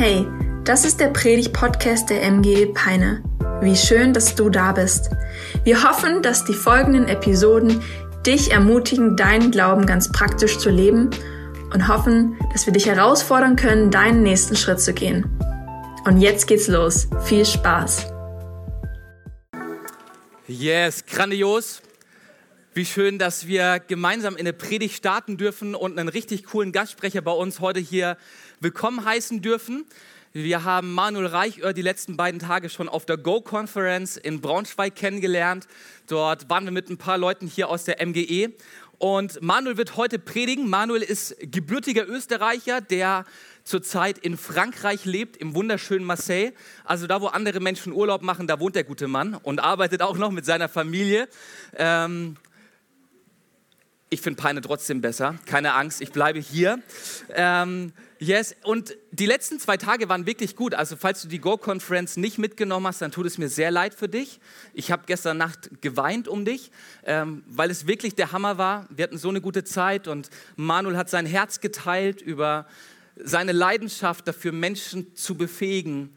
Hey, das ist der Predig-Podcast der MG Peine. Wie schön, dass du da bist. Wir hoffen, dass die folgenden Episoden dich ermutigen, deinen Glauben ganz praktisch zu leben und hoffen, dass wir dich herausfordern können, deinen nächsten Schritt zu gehen. Und jetzt geht's los. Viel Spaß. Yes, grandios. Wie schön, dass wir gemeinsam in eine Predigt starten dürfen und einen richtig coolen Gastsprecher bei uns heute hier willkommen heißen dürfen. Wir haben Manuel Reichör die letzten beiden Tage schon auf der Go-Conference in Braunschweig kennengelernt. Dort waren wir mit ein paar Leuten hier aus der MGE. Und Manuel wird heute predigen. Manuel ist gebürtiger Österreicher, der zurzeit in Frankreich lebt, im wunderschönen Marseille. Also da, wo andere Menschen Urlaub machen, da wohnt der gute Mann und arbeitet auch noch mit seiner Familie. Ähm, ich finde Peine trotzdem besser. Keine Angst, ich bleibe hier. Ähm, yes, und die letzten zwei Tage waren wirklich gut. Also, falls du die Go-Conference nicht mitgenommen hast, dann tut es mir sehr leid für dich. Ich habe gestern Nacht geweint um dich, ähm, weil es wirklich der Hammer war. Wir hatten so eine gute Zeit und Manuel hat sein Herz geteilt über seine Leidenschaft dafür, Menschen zu befähigen,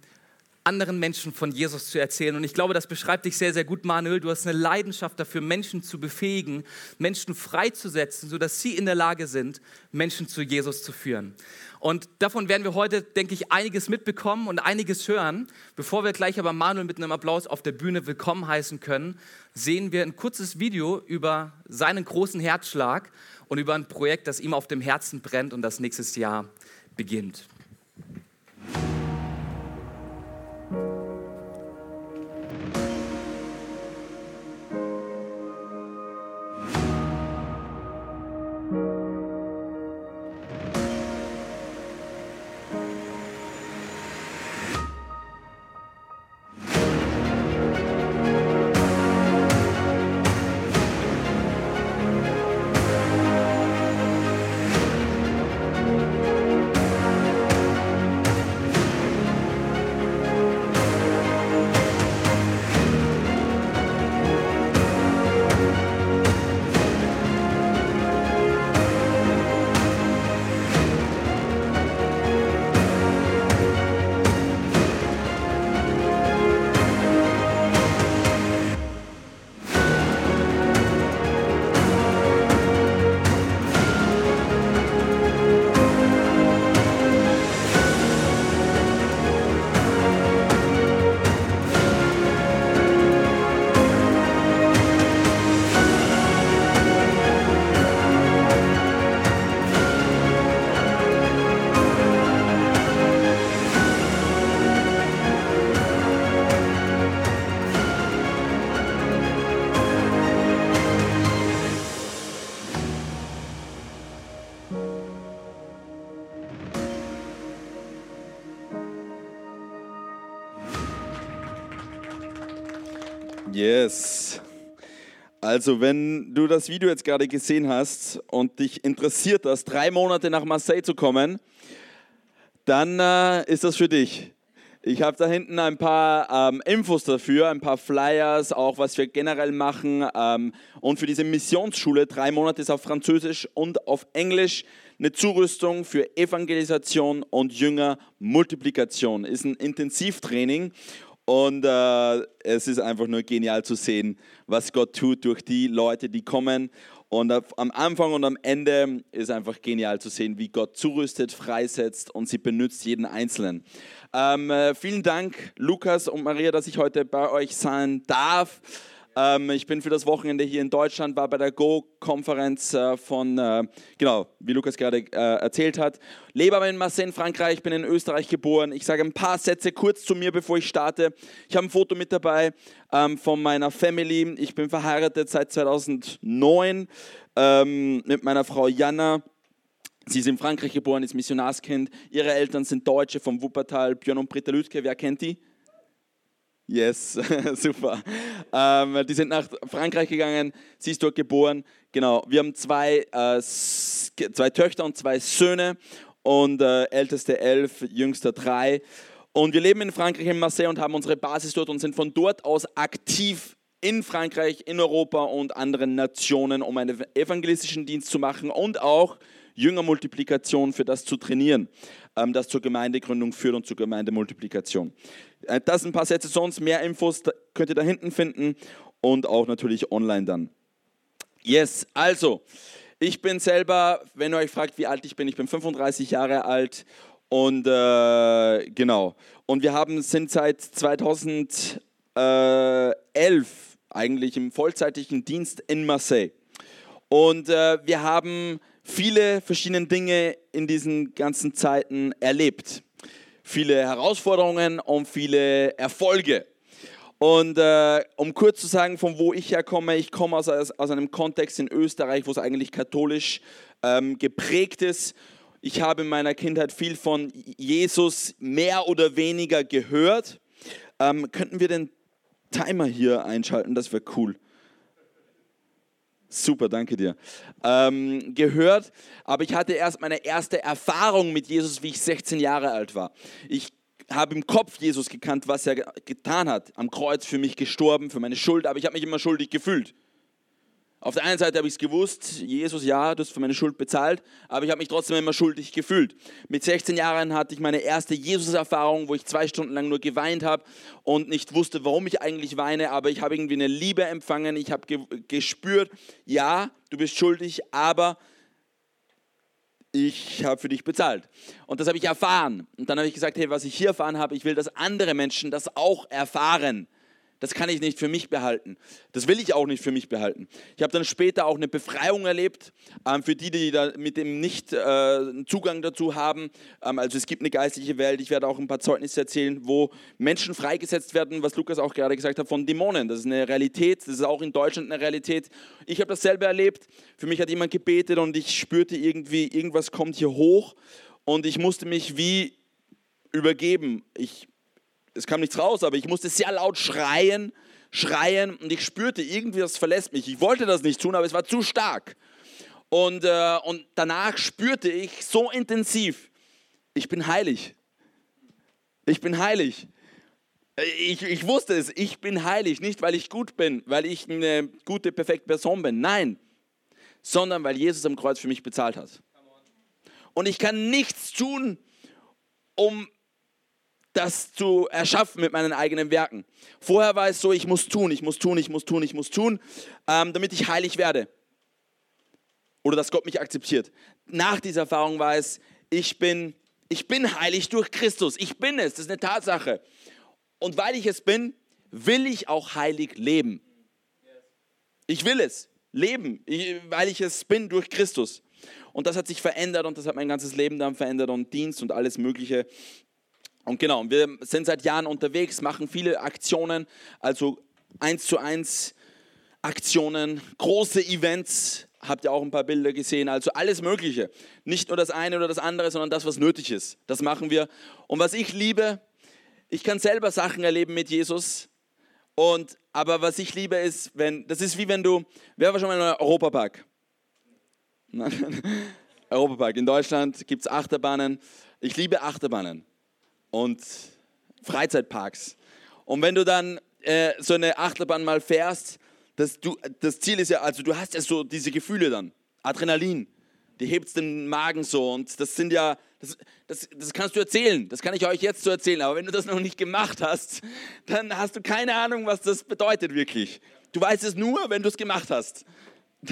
anderen Menschen von Jesus zu erzählen. Und ich glaube, das beschreibt dich sehr, sehr gut, Manuel. Du hast eine Leidenschaft dafür, Menschen zu befähigen, Menschen freizusetzen, sodass sie in der Lage sind, Menschen zu Jesus zu führen. Und davon werden wir heute, denke ich, einiges mitbekommen und einiges hören. Bevor wir gleich aber Manuel mit einem Applaus auf der Bühne willkommen heißen können, sehen wir ein kurzes Video über seinen großen Herzschlag und über ein Projekt, das ihm auf dem Herzen brennt und das nächstes Jahr beginnt. Yes. Also, wenn du das Video jetzt gerade gesehen hast und dich interessiert hast, drei Monate nach Marseille zu kommen, dann äh, ist das für dich. Ich habe da hinten ein paar ähm, Infos dafür, ein paar Flyers, auch was wir generell machen. Ähm, und für diese Missionsschule, drei Monate ist auf Französisch und auf Englisch, eine Zurüstung für Evangelisation und Jüngermultiplikation. Ist ein Intensivtraining. Und äh, es ist einfach nur genial zu sehen, was Gott tut durch die Leute, die kommen. Und am Anfang und am Ende ist einfach genial zu sehen, wie Gott zurüstet, freisetzt und sie benutzt jeden Einzelnen. Ähm, äh, vielen Dank, Lukas und Maria, dass ich heute bei euch sein darf. Ähm, ich bin für das Wochenende hier in Deutschland, war bei der Go-Konferenz äh, von, äh, genau, wie Lukas gerade äh, erzählt hat. Lebe aber in Marseille in Frankreich, bin in Österreich geboren. Ich sage ein paar Sätze kurz zu mir, bevor ich starte. Ich habe ein Foto mit dabei ähm, von meiner Family. Ich bin verheiratet seit 2009 ähm, mit meiner Frau Jana. Sie ist in Frankreich geboren, ist Missionarskind. Ihre Eltern sind Deutsche vom Wuppertal, Björn und Britta Lütke. Wer kennt die? Yes, super. Ähm, die sind nach Frankreich gegangen, sie ist dort geboren. Genau, wir haben zwei, äh, zwei Töchter und zwei Söhne und äh, älteste elf, jüngster drei. Und wir leben in Frankreich, in Marseille und haben unsere Basis dort und sind von dort aus aktiv in Frankreich, in Europa und anderen Nationen, um einen evangelistischen Dienst zu machen und auch Jüngermultiplikation, für das zu trainieren, ähm, das zur Gemeindegründung führt und zur Gemeindemultiplikation. Äh, das sind ein paar Sätze sonst, mehr Infos könnt ihr da hinten finden und auch natürlich online dann. Yes, also, ich bin selber, wenn ihr euch fragt, wie alt ich bin, ich bin 35 Jahre alt und äh, genau. Und wir haben, sind seit 2011 eigentlich im vollzeitigen Dienst in Marseille. Und äh, wir haben viele verschiedene Dinge in diesen ganzen Zeiten erlebt. Viele Herausforderungen und viele Erfolge. Und äh, um kurz zu sagen, von wo ich herkomme, ich komme aus, aus einem Kontext in Österreich, wo es eigentlich katholisch ähm, geprägt ist. Ich habe in meiner Kindheit viel von Jesus mehr oder weniger gehört. Ähm, könnten wir den Timer hier einschalten? Das wäre cool. Super, danke dir. Ähm, gehört, aber ich hatte erst meine erste Erfahrung mit Jesus, wie ich 16 Jahre alt war. Ich habe im Kopf Jesus gekannt, was er getan hat. Am Kreuz für mich gestorben, für meine Schuld, aber ich habe mich immer schuldig gefühlt. Auf der einen Seite habe ich es gewusst, Jesus, ja, du hast für meine Schuld bezahlt, aber ich habe mich trotzdem immer schuldig gefühlt. Mit 16 Jahren hatte ich meine erste Jesus-Erfahrung, wo ich zwei Stunden lang nur geweint habe und nicht wusste, warum ich eigentlich weine, aber ich habe irgendwie eine Liebe empfangen. Ich habe ge gespürt, ja, du bist schuldig, aber ich habe für dich bezahlt. Und das habe ich erfahren. Und dann habe ich gesagt, hey, was ich hier erfahren habe, ich will, dass andere Menschen das auch erfahren. Das kann ich nicht für mich behalten. Das will ich auch nicht für mich behalten. Ich habe dann später auch eine Befreiung erlebt, ähm, für die, die da mit dem nicht äh, Zugang dazu haben. Ähm, also es gibt eine geistliche Welt. Ich werde auch ein paar Zeugnisse erzählen, wo Menschen freigesetzt werden, was Lukas auch gerade gesagt hat, von Dämonen. Das ist eine Realität. Das ist auch in Deutschland eine Realität. Ich habe das selber erlebt. Für mich hat jemand gebetet und ich spürte irgendwie, irgendwas kommt hier hoch und ich musste mich wie übergeben. Ich es kam nichts raus, aber ich musste sehr laut schreien, schreien und ich spürte, irgendwie das verlässt mich. Ich wollte das nicht tun, aber es war zu stark. Und, äh, und danach spürte ich so intensiv, ich bin heilig. Ich bin heilig. Ich, ich wusste es, ich bin heilig, nicht weil ich gut bin, weil ich eine gute, perfekte Person bin, nein, sondern weil Jesus am Kreuz für mich bezahlt hat. Und ich kann nichts tun, um das zu erschaffen mit meinen eigenen Werken. Vorher war es so, ich muss tun, ich muss tun, ich muss tun, ich muss tun, ähm, damit ich heilig werde. Oder dass Gott mich akzeptiert. Nach dieser Erfahrung war es, ich bin, ich bin heilig durch Christus. Ich bin es, das ist eine Tatsache. Und weil ich es bin, will ich auch heilig leben. Ich will es leben, weil ich es bin durch Christus. Und das hat sich verändert und das hat mein ganzes Leben dann verändert und Dienst und alles Mögliche. Und genau, wir sind seit Jahren unterwegs, machen viele Aktionen, also eins zu eins Aktionen, große Events, habt ihr auch ein paar Bilder gesehen, also alles Mögliche. Nicht nur das eine oder das andere, sondern das, was nötig ist. Das machen wir. Und was ich liebe, ich kann selber Sachen erleben mit Jesus. Und, aber was ich liebe ist, wenn, das ist wie wenn du, wer war schon mal in Europapark? Europapark. In Deutschland gibt es Achterbahnen. Ich liebe Achterbahnen und Freizeitparks. Und wenn du dann äh, so eine Achterbahn mal fährst, das, du, das Ziel ist ja, also du hast ja so diese Gefühle dann, Adrenalin, die hebt den Magen so und das sind ja, das, das, das kannst du erzählen, das kann ich euch jetzt so erzählen, aber wenn du das noch nicht gemacht hast, dann hast du keine Ahnung, was das bedeutet wirklich. Du weißt es nur, wenn du es gemacht hast.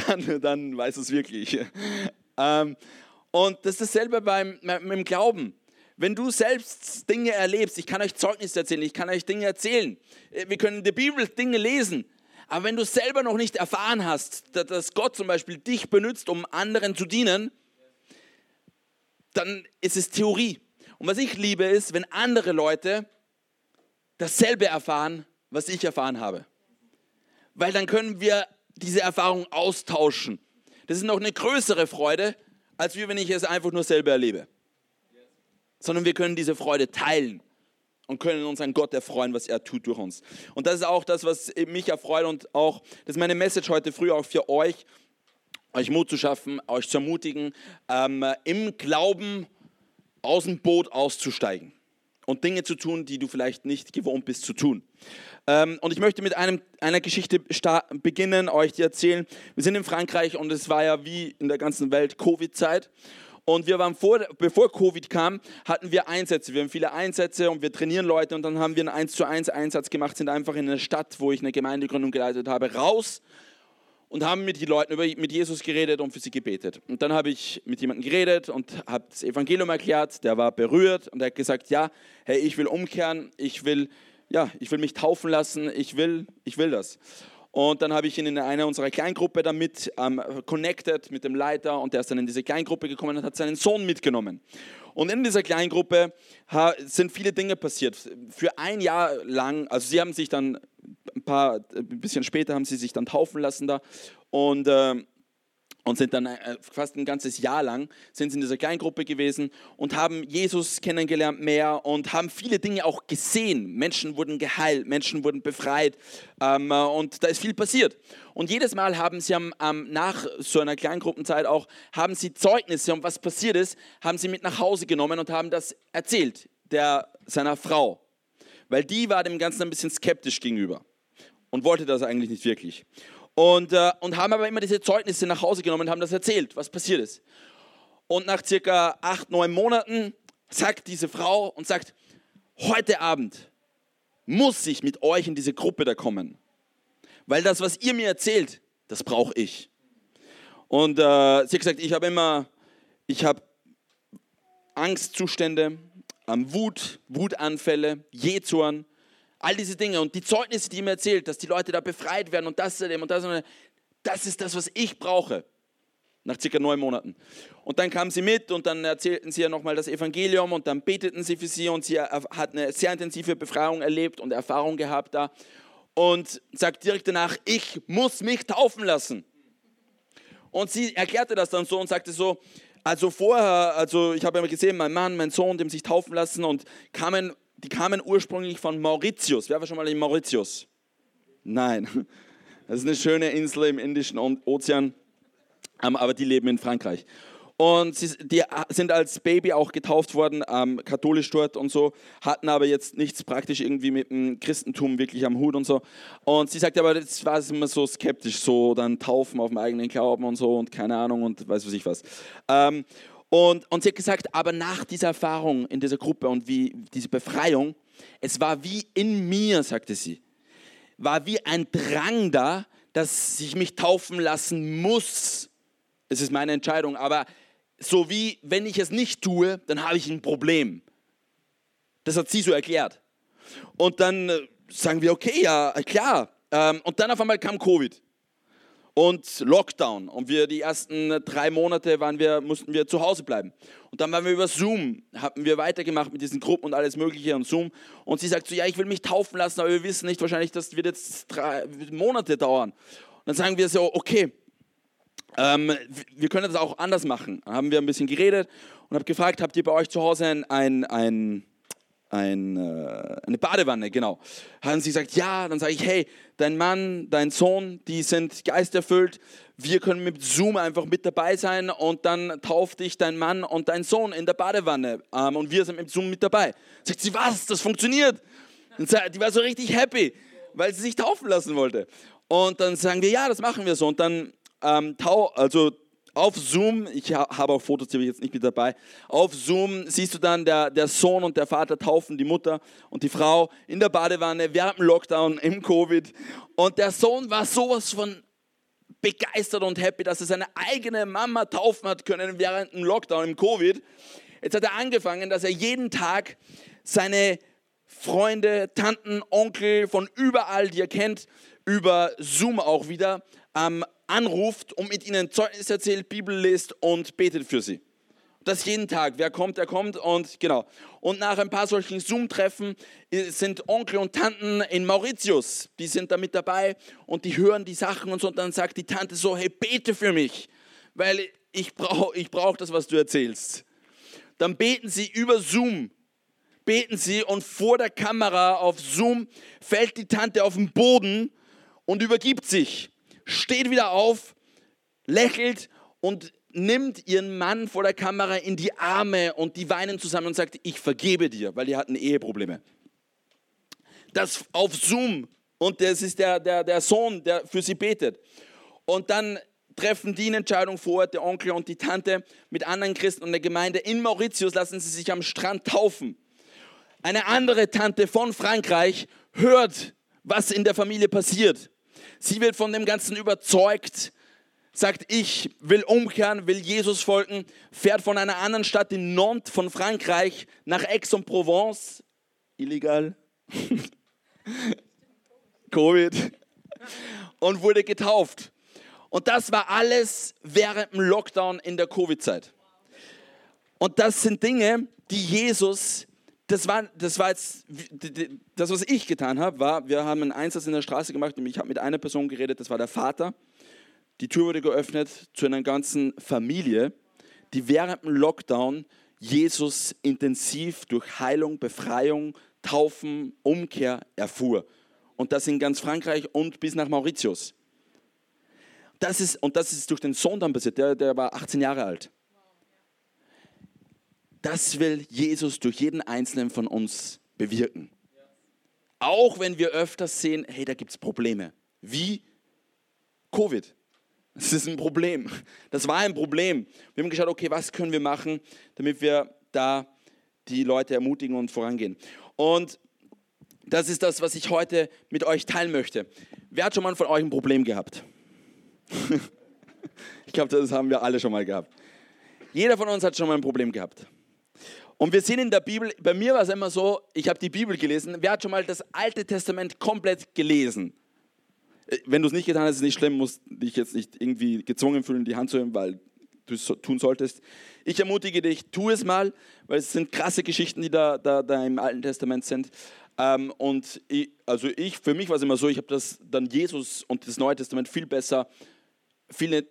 Dann, dann weißt du es wirklich. Ähm, und das ist dasselbe beim, beim Glauben. Wenn du selbst Dinge erlebst, ich kann euch Zeugnisse erzählen, ich kann euch Dinge erzählen, äh, wir können in der Bibel Dinge lesen, aber wenn du selber noch nicht erfahren hast, dass Gott zum Beispiel dich benutzt, um anderen zu dienen, dann ist es Theorie. Und was ich liebe ist, wenn andere Leute dasselbe erfahren, was ich erfahren habe. Weil dann können wir diese Erfahrung austauschen. Das ist noch eine größere Freude, als wenn ich es einfach nur selber erlebe sondern wir können diese Freude teilen und können uns an Gott erfreuen, was er tut durch uns. Und das ist auch das, was mich erfreut und auch, das ist meine Message heute früh auch für euch, euch Mut zu schaffen, euch zu ermutigen, ähm, im Glauben aus dem Boot auszusteigen und Dinge zu tun, die du vielleicht nicht gewohnt bist zu tun. Ähm, und ich möchte mit einem, einer Geschichte beginnen, euch die erzählen. Wir sind in Frankreich und es war ja wie in der ganzen Welt Covid-Zeit. Und wir waren vor, bevor Covid kam, hatten wir Einsätze. Wir haben viele Einsätze und wir trainieren Leute und dann haben wir einen 1 zu 1 Einsatz gemacht, sind einfach in eine Stadt, wo ich eine Gemeindegründung geleitet habe, raus und haben mit den Leuten über, mit Jesus geredet und für sie gebetet. Und dann habe ich mit jemandem geredet und habe das Evangelium erklärt, der war berührt und er hat gesagt, ja, hey, ich will umkehren, ich will, ja, ich will mich taufen lassen, ich will, ich will das. Und dann habe ich ihn in einer unserer Kleingruppe damit ähm, connected mit dem Leiter und der ist dann in diese Kleingruppe gekommen und hat seinen Sohn mitgenommen. Und in dieser Kleingruppe sind viele Dinge passiert. Für ein Jahr lang, also sie haben sich dann ein paar, ein bisschen später haben sie sich dann taufen lassen da und äh, und sind dann äh, fast ein ganzes Jahr lang sind in dieser Kleingruppe gewesen und haben Jesus kennengelernt mehr und haben viele Dinge auch gesehen. Menschen wurden geheilt, Menschen wurden befreit ähm, äh, und da ist viel passiert. Und jedes Mal haben sie am, am, nach so einer Kleingruppenzeit auch, haben sie Zeugnisse und was passiert ist, haben sie mit nach Hause genommen und haben das erzählt, der, seiner Frau. Weil die war dem Ganzen ein bisschen skeptisch gegenüber und wollte das eigentlich nicht wirklich und, äh, und haben aber immer diese Zeugnisse nach Hause genommen und haben das erzählt, was passiert ist. Und nach circa acht, neun Monaten sagt diese Frau und sagt, heute Abend muss ich mit euch in diese Gruppe da kommen. Weil das, was ihr mir erzählt, das brauche ich. Und äh, sie hat gesagt, ich habe immer, ich habe Angstzustände, ähm, Wut, Wutanfälle, Jezorn, All diese Dinge und die Zeugnisse, die ihm erzählt, dass die Leute da befreit werden und das und das und das ist das, was ich brauche. Nach circa neun Monaten. Und dann kamen sie mit und dann erzählten sie ja nochmal das Evangelium und dann beteten sie für sie und sie hat eine sehr intensive Befreiung erlebt und Erfahrung gehabt da und sagt direkt danach, ich muss mich taufen lassen. Und sie erklärte das dann so und sagte so, also vorher, also ich habe immer gesehen, mein Mann, mein Sohn, dem sich taufen lassen und kamen die kamen ursprünglich von Mauritius. Wer war schon mal in Mauritius? Nein. Das ist eine schöne Insel im Indischen Ozean, ähm, aber die leben in Frankreich. Und sie, die sind als Baby auch getauft worden, ähm, katholisch dort und so, hatten aber jetzt nichts praktisch irgendwie mit dem Christentum wirklich am Hut und so. Und sie sagt aber, das war immer so skeptisch, so dann taufen auf dem eigenen Glauben und so und keine Ahnung und weiß was ich was. Ähm, und, und sie hat gesagt, aber nach dieser Erfahrung in dieser Gruppe und wie diese Befreiung, es war wie in mir, sagte sie, war wie ein Drang da, dass ich mich taufen lassen muss. Es ist meine Entscheidung, aber so wie wenn ich es nicht tue, dann habe ich ein Problem. Das hat sie so erklärt. Und dann äh, sagen wir, okay, ja, klar. Ähm, und dann auf einmal kam Covid und Lockdown. Und wir die ersten drei Monate waren wir, mussten wir zu Hause bleiben. Und dann waren wir über Zoom, haben wir weitergemacht mit diesen Gruppen und alles Mögliche und Zoom. Und sie sagt so, ja, ich will mich taufen lassen, aber wir wissen nicht wahrscheinlich, das wird jetzt drei Monate dauern. Und dann sagen wir so, okay, ähm, wir können das auch anders machen. Dann haben wir ein bisschen geredet und habe gefragt, habt ihr bei euch zu Hause ein, ein, ein ein, äh, eine Badewanne, genau. Haben sie gesagt, ja, dann sage ich, hey, dein Mann, dein Sohn, die sind geisterfüllt, wir können mit Zoom einfach mit dabei sein und dann tauft dich dein Mann und dein Sohn in der Badewanne ähm, und wir sind mit Zoom mit dabei. Sagt sie, was, das funktioniert? Und die war so richtig happy, weil sie sich taufen lassen wollte. Und dann sagen wir, ja, das machen wir so. Und dann ähm, tau, also auf Zoom, ich habe auch Fotos, die habe ich jetzt nicht mit dabei, auf Zoom siehst du dann, der, der Sohn und der Vater taufen die Mutter und die Frau in der Badewanne während dem Lockdown, im Covid. Und der Sohn war sowas von begeistert und happy, dass er seine eigene Mama taufen hat können während dem Lockdown, im Covid. Jetzt hat er angefangen, dass er jeden Tag seine Freunde, Tanten, Onkel von überall, die er kennt, über Zoom auch wieder ähm, anruft und mit ihnen Zeugnis erzählt, Bibel liest und betet für sie. Das jeden Tag. Wer kommt, der kommt und genau. Und nach ein paar solchen Zoom-Treffen sind Onkel und Tanten in Mauritius, die sind da mit dabei und die hören die Sachen und so. Und dann sagt die Tante so: Hey, bete für mich, weil ich brauche ich brauch das, was du erzählst. Dann beten sie über Zoom beten sie und vor der Kamera auf Zoom fällt die Tante auf den Boden und übergibt sich steht wieder auf, lächelt und nimmt ihren Mann vor der Kamera in die Arme und die weinen zusammen und sagt, ich vergebe dir, weil die hatten Eheprobleme. das auf Zoom und das ist der, der, der Sohn, der für sie betet. Und dann treffen die eine Entscheidung vor, der Onkel und die Tante mit anderen Christen und der Gemeinde in Mauritius lassen sie sich am Strand taufen. Eine andere Tante von Frankreich hört, was in der Familie passiert. Sie wird von dem Ganzen überzeugt, sagt, ich will umkehren, will Jesus folgen, fährt von einer anderen Stadt in Nantes von Frankreich nach Aix-en-Provence, illegal, Covid, und wurde getauft. Und das war alles während dem Lockdown in der Covid-Zeit. Und das sind Dinge, die Jesus, das war, das war jetzt, das, was ich getan habe, war, wir haben einen Einsatz in der Straße gemacht und ich habe mit einer Person geredet, das war der Vater. Die Tür wurde geöffnet zu einer ganzen Familie, die während dem Lockdown Jesus intensiv durch Heilung, Befreiung, Taufen, Umkehr erfuhr. Und das in ganz Frankreich und bis nach Mauritius. Das ist, und das ist durch den Sohn dann passiert, der, der war 18 Jahre alt. Das will Jesus durch jeden einzelnen von uns bewirken. Auch wenn wir öfters sehen, hey, da gibt es Probleme. Wie Covid. Das ist ein Problem. Das war ein Problem. Wir haben geschaut, okay, was können wir machen, damit wir da die Leute ermutigen und vorangehen. Und das ist das, was ich heute mit euch teilen möchte. Wer hat schon mal von euch ein Problem gehabt? ich glaube, das haben wir alle schon mal gehabt. Jeder von uns hat schon mal ein Problem gehabt. Und wir sehen in der Bibel, bei mir war es immer so, ich habe die Bibel gelesen. Wer hat schon mal das Alte Testament komplett gelesen? Äh, wenn du es nicht getan hast, ist es nicht schlimm, musst dich jetzt nicht irgendwie gezwungen fühlen, die Hand zu heben, weil du es tun solltest. Ich ermutige dich, tu es mal, weil es sind krasse Geschichten, die da, da, da im Alten Testament sind. Ähm, und ich, also ich, für mich war es immer so, ich habe das dann Jesus und das Neue Testament viel besser viel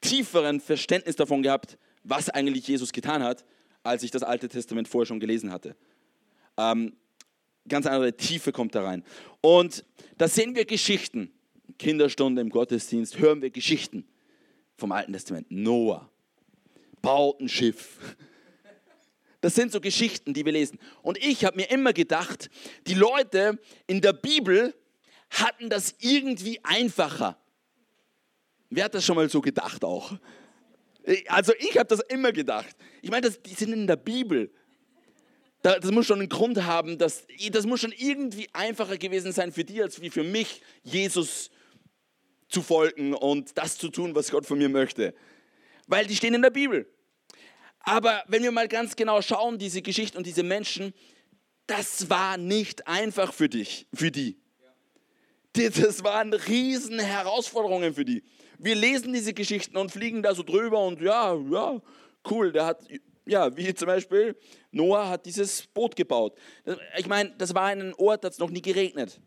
tieferen Verständnis davon gehabt, was eigentlich Jesus getan hat, als ich das Alte Testament vorher schon gelesen hatte. Ähm, ganz andere Tiefe kommt da rein. Und da sehen wir Geschichten. Kinderstunde im Gottesdienst hören wir Geschichten vom Alten Testament. Noah baut ein Schiff. Das sind so Geschichten, die wir lesen. Und ich habe mir immer gedacht, die Leute in der Bibel hatten das irgendwie einfacher. Wer hat das schon mal so gedacht auch? Also ich habe das immer gedacht. Ich meine, die sind in der Bibel. Das muss schon einen Grund haben, dass, das muss schon irgendwie einfacher gewesen sein für die als wie für mich, Jesus zu folgen und das zu tun, was Gott von mir möchte. Weil die stehen in der Bibel. Aber wenn wir mal ganz genau schauen, diese Geschichte und diese Menschen, das war nicht einfach für dich, für die. Das waren riesen Herausforderungen für die wir lesen diese Geschichten und fliegen da so drüber und ja, ja, cool, der hat, ja, wie zum Beispiel, Noah hat dieses Boot gebaut. Ich meine, das war ein Ort, da hat es noch nie geregnet.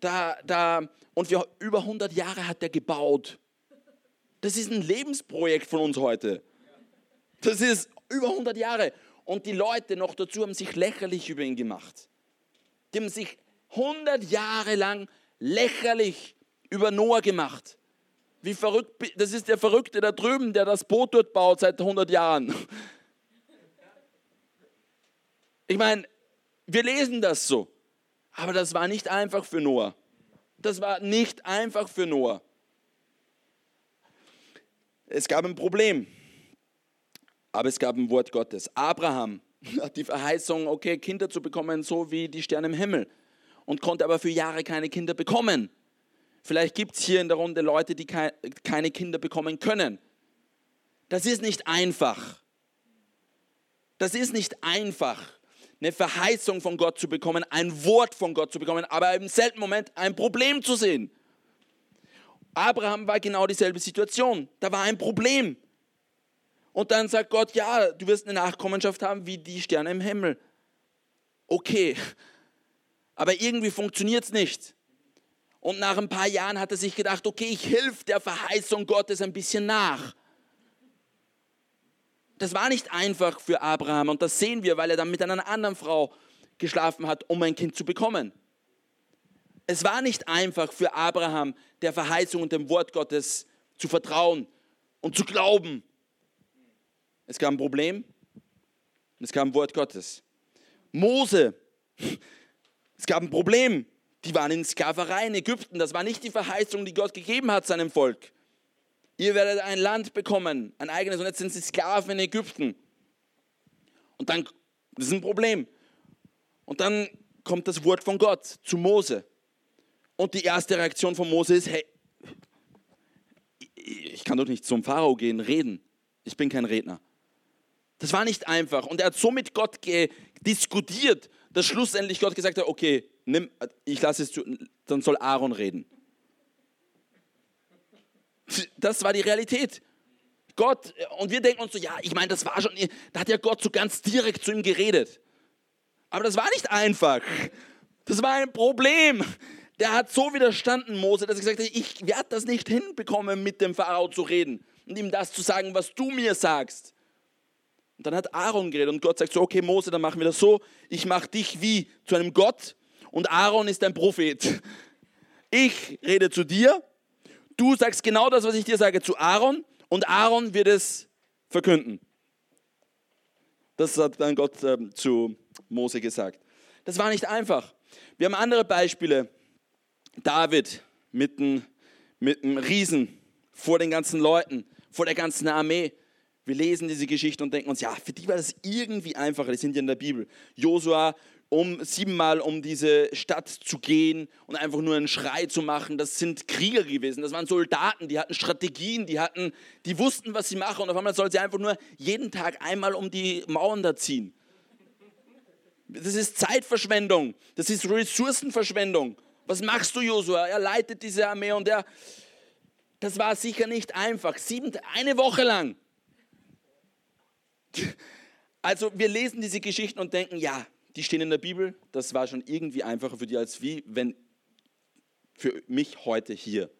Da, da, und für über 100 Jahre hat er gebaut. Das ist ein Lebensprojekt von uns heute. Das ist über 100 Jahre. Und die Leute noch dazu haben sich lächerlich über ihn gemacht. Die haben sich 100 Jahre lang lächerlich über Noah gemacht. Wie verrückt, das ist der Verrückte da drüben, der das Boot dort baut seit 100 Jahren. Ich meine, wir lesen das so. Aber das war nicht einfach für Noah. Das war nicht einfach für Noah. Es gab ein Problem. Aber es gab ein Wort Gottes. Abraham hat die Verheißung, okay, Kinder zu bekommen, so wie die Sterne im Himmel. Und konnte aber für Jahre keine Kinder bekommen. Vielleicht gibt es hier in der Runde Leute, die keine Kinder bekommen können. Das ist nicht einfach. Das ist nicht einfach, eine Verheißung von Gott zu bekommen, ein Wort von Gott zu bekommen, aber im selben Moment ein Problem zu sehen. Abraham war genau dieselbe Situation. Da war ein Problem. Und dann sagt Gott, ja, du wirst eine Nachkommenschaft haben wie die Sterne im Himmel. Okay, aber irgendwie funktioniert es nicht. Und nach ein paar Jahren hat er sich gedacht, okay, ich hilf der Verheißung Gottes ein bisschen nach. Das war nicht einfach für Abraham und das sehen wir, weil er dann mit einer anderen Frau geschlafen hat, um ein Kind zu bekommen. Es war nicht einfach für Abraham, der Verheißung und dem Wort Gottes zu vertrauen und zu glauben. Es gab ein Problem es gab ein Wort Gottes. Mose, es gab ein Problem Die waren in Sklaverei in Ägypten. Das war nicht die Verheißung, die Gott gegeben hat seinem Volk. Ihr werdet ein Land bekommen, ein eigenes, und jetzt sind sie Sklaven in Ägypten. Und dann, das ist ein Problem. Und dann kommt das Wort von Gott zu Mose. Und die erste Reaktion von Mose ist, hey, ich kann doch nicht zum Pharao gehen, reden. Ich bin kein Redner. Das war nicht einfach. Und er hat so mit Gott diskutiert, dass schlussendlich Gott gesagt hat, okay, nimm, ich lasse es zu, dann soll Aaron reden. Das war die Realität. Gott, und wir denken uns so, ja, ich meine, das war schon, da hat ja Gott so ganz direkt zu ihm geredet. Aber das war nicht einfach. Das war ein Problem. Der hat so widerstanden, Mose, dass er gesagt hat, ich werde das nicht hinbekommen, mit dem Pharao zu reden und ihm das zu sagen, was du mir sagst. Und dann hat Aaron geredet und Gott sagt so, okay Mose, dann machen wir das so, ich mache dich wie zu einem Gott und Aaron ist ein Prophet. Ich rede zu dir, du sagst genau das, was ich dir sage, zu Aaron und Aaron wird es verkünden. Das hat dann Gott äh, zu Mose gesagt. Das war nicht einfach. Wir haben andere Beispiele. David mit einem, mit einem Riesen vor den ganzen Leuten, vor der ganzen Armee. Wir lesen diese Geschichte und denken uns, ja, für die war das irgendwie einfacher, die sind ja in der Bibel. Josua, um siebenmal um diese Stadt zu gehen und einfach nur einen Schrei zu machen, das sind Krieger gewesen, das waren Soldaten, die hatten Strategien, die, hatten, die wussten, was sie machen und auf einmal soll sie einfach nur jeden Tag einmal um die Mauern da ziehen. Das ist Zeitverschwendung, das ist Ressourcenverschwendung. Was machst du, Josua? Er leitet diese Armee und er, das war sicher nicht einfach. Sieben, eine Woche lang also wir lesen diese Geschichten und denken, ja, die stehen in der Bibel, das war schon irgendwie einfacher für die als wie wenn für mich heute hier.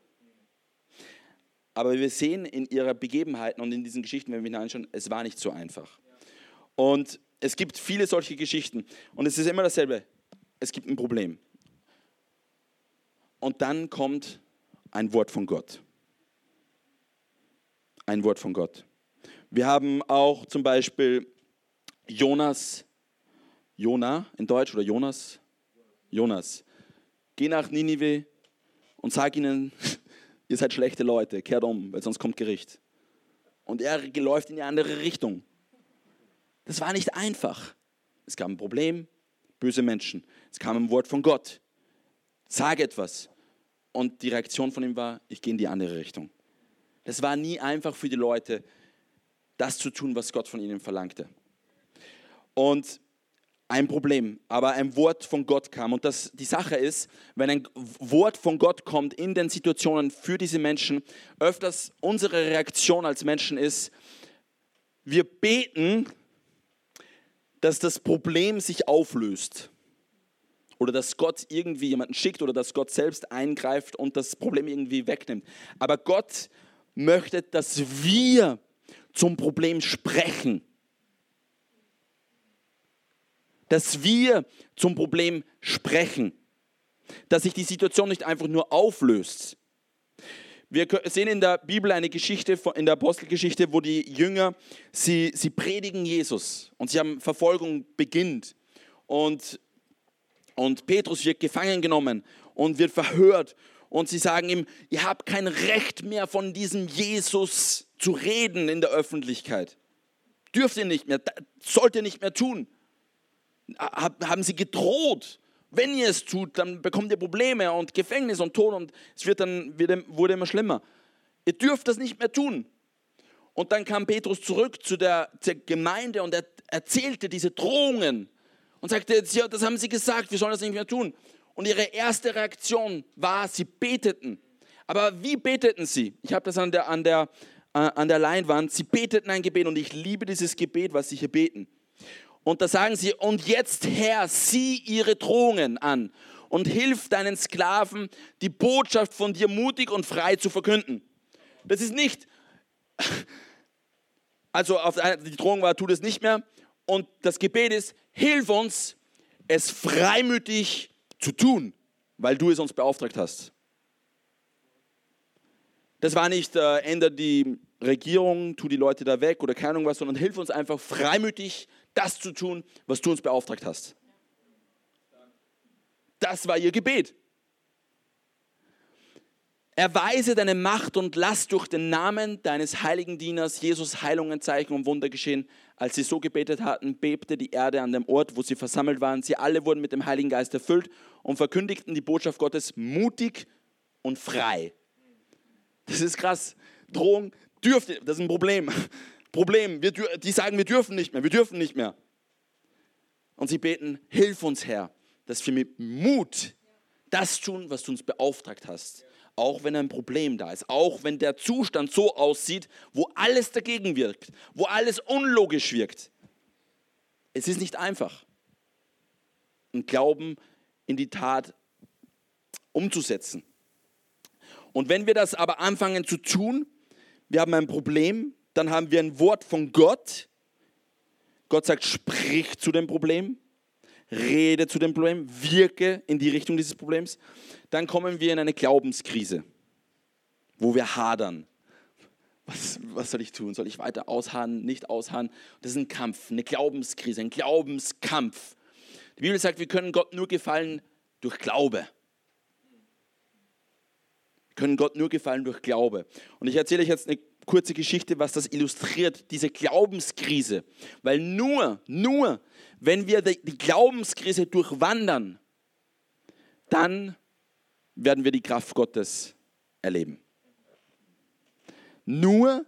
Aber wir sehen in ihrer Begebenheiten und in diesen Geschichten, wenn wir hineinschauen, es war nicht so einfach. Und es gibt viele solche Geschichten und es ist immer dasselbe. Es gibt ein Problem. Und dann kommt ein Wort von Gott. Ein Wort von Gott. Wir haben auch zum Beispiel Jonas, Jona in Deutsch oder Jonas, Jonas. Geh nach Ninive und sag ihnen, ihr seid schlechte Leute, kehrt um, weil sonst kommt Gericht. Und er läuft in die andere Richtung. Das war nicht einfach. Es gab ein Problem, böse Menschen. Es kam ein Wort von Gott. Sag etwas. Und die Reaktion von ihm war, ich gehe in die andere Richtung. Das war nie einfach für die Leute, das zu tun, was Gott von ihnen verlangte. Und ein Problem, aber ein Wort von Gott kam. Und das, die Sache ist, wenn ein Wort von Gott kommt in den Situationen für diese Menschen, öfters unsere Reaktion als Menschen ist, wir beten, dass das Problem sich auflöst. Oder dass Gott irgendwie jemanden schickt oder dass Gott selbst eingreift und das Problem irgendwie wegnimmt. Aber Gott möchte, dass wir zum Problem sprechen. Dass wir zum Problem sprechen. Dass sich die Situation nicht einfach nur auflöst. Wir sehen in der Bibel eine Geschichte, in der Apostelgeschichte, wo die Jünger, sie, sie predigen Jesus und sie haben Verfolgung beginnt. Und, und Petrus wird gefangen genommen und wird verhört. Und sie sagen ihm, ihr habt kein Recht mehr von diesem Jesus zu reden in der Öffentlichkeit. Dürft ihr nicht mehr, sollt ihr nicht mehr tun. Haben sie gedroht. Wenn ihr es tut, dann bekommt ihr Probleme und Gefängnis und Tod und es wird dann, wurde immer schlimmer. Ihr dürft das nicht mehr tun. Und dann kam Petrus zurück zu der, zur Gemeinde und er erzählte diese Drohungen und sagte, ja, das haben sie gesagt, wir sollen das nicht mehr tun. Und ihre erste Reaktion war, sie beteten. Aber wie beteten sie? Ich habe das an der, an der äh, an der Leinwand, sie beteten ein Gebet und ich liebe dieses Gebet, was sie hier beten. Und da sagen sie, und jetzt Herr, sieh ihre Drohungen an und hilf deinen Sklaven, die Botschaft von dir mutig und frei zu verkünden. Das ist nicht, also die Drohung war, tu das nicht mehr. Und das Gebet ist, hilf uns, es freimütig zu tun, weil du es uns beauftragt hast. Das war nicht, äh, ändert die Regierung, tu die Leute da weg oder keine Ahnung was, sondern hilf uns einfach freimütig, das zu tun, was du uns beauftragt hast. Das war ihr Gebet. Erweise deine Macht und lass durch den Namen deines heiligen Dieners Jesus Heilungen, Zeichen und Wunder geschehen. Als sie so gebetet hatten, bebte die Erde an dem Ort, wo sie versammelt waren. Sie alle wurden mit dem Heiligen Geist erfüllt und verkündigten die Botschaft Gottes mutig und frei. Das ist krass. Drohung dürfte, das ist ein Problem. Problem, wir, die sagen, wir dürfen nicht mehr, wir dürfen nicht mehr. Und sie beten, hilf uns Herr, dass wir mit Mut das tun, was du uns beauftragt hast. Auch wenn ein Problem da ist, auch wenn der Zustand so aussieht, wo alles dagegen wirkt, wo alles unlogisch wirkt. Es ist nicht einfach, einen Glauben in die Tat umzusetzen. Und wenn wir das aber anfangen zu tun, wir haben ein Problem, dann haben wir ein Wort von Gott. Gott sagt, sprich zu dem Problem, rede zu dem Problem, wirke in die Richtung dieses Problems. Dann kommen wir in eine Glaubenskrise, wo wir hadern. Was, was soll ich tun? Soll ich weiter ausharren, nicht ausharren? Das ist ein Kampf, eine Glaubenskrise, ein Glaubenskampf. Die Bibel sagt, wir können Gott nur gefallen durch Glaube können Gott nur gefallen durch Glaube. Und ich erzähle euch jetzt eine kurze Geschichte, was das illustriert, diese Glaubenskrise. Weil nur, nur, wenn wir die Glaubenskrise durchwandern, dann werden wir die Kraft Gottes erleben. Nur,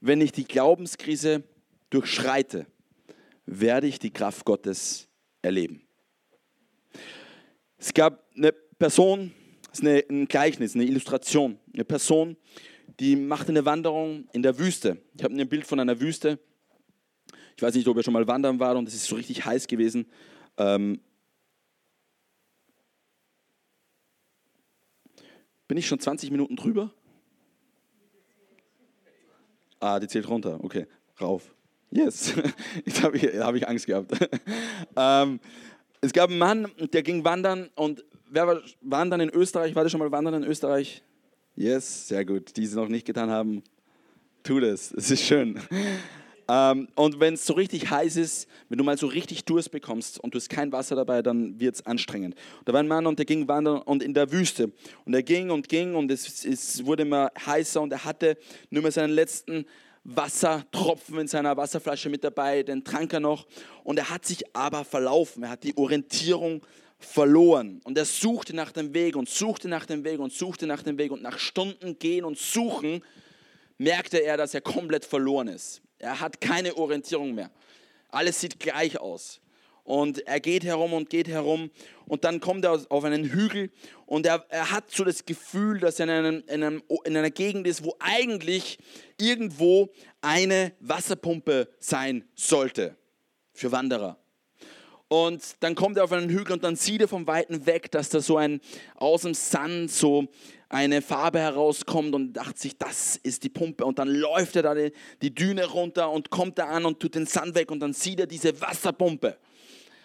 wenn ich die Glaubenskrise durchschreite, werde ich die Kraft Gottes erleben. Es gab eine Person, das ist ein Gleichnis, eine Illustration. Eine Person, die macht eine Wanderung in der Wüste. Ich habe ein Bild von einer Wüste. Ich weiß nicht, ob ihr schon mal wandern war und es ist so richtig heiß gewesen. Ähm Bin ich schon 20 Minuten drüber? Ah, die zählt runter. Okay, rauf. Yes. Jetzt habe ich, hab ich Angst gehabt. ähm, es gab einen Mann, der ging wandern und wer war wandern in Österreich? War das schon mal wandern in Österreich? Yes, sehr gut. Die es noch nicht getan haben, tu das. Es ist schön. Ähm, und wenn es so richtig heiß ist, wenn du mal so richtig Durst bekommst und du hast kein Wasser dabei, dann wird es anstrengend. Da war ein Mann und der ging wandern und in der Wüste. Und er ging und ging und es, es wurde immer heißer und er hatte nur mehr seinen letzten Wassertropfen in seiner Wasserflasche mit dabei, den trank er noch. Und er hat sich aber verlaufen, er hat die Orientierung verloren. Und er suchte nach dem Weg und suchte nach dem Weg und suchte nach dem Weg. Und nach Stunden gehen und suchen merkte er, dass er komplett verloren ist. Er hat keine Orientierung mehr. Alles sieht gleich aus. Und er geht herum und geht herum und dann kommt er auf einen Hügel und er, er hat so das Gefühl, dass er in, einem, in, einem, in einer Gegend ist, wo eigentlich irgendwo eine Wasserpumpe sein sollte für Wanderer. Und dann kommt er auf einen Hügel und dann sieht er vom Weiten weg, dass da so ein aus dem Sand so eine Farbe herauskommt und dachte sich, das ist die Pumpe. Und dann läuft er da die, die Düne runter und kommt da an und tut den Sand weg und dann sieht er diese Wasserpumpe.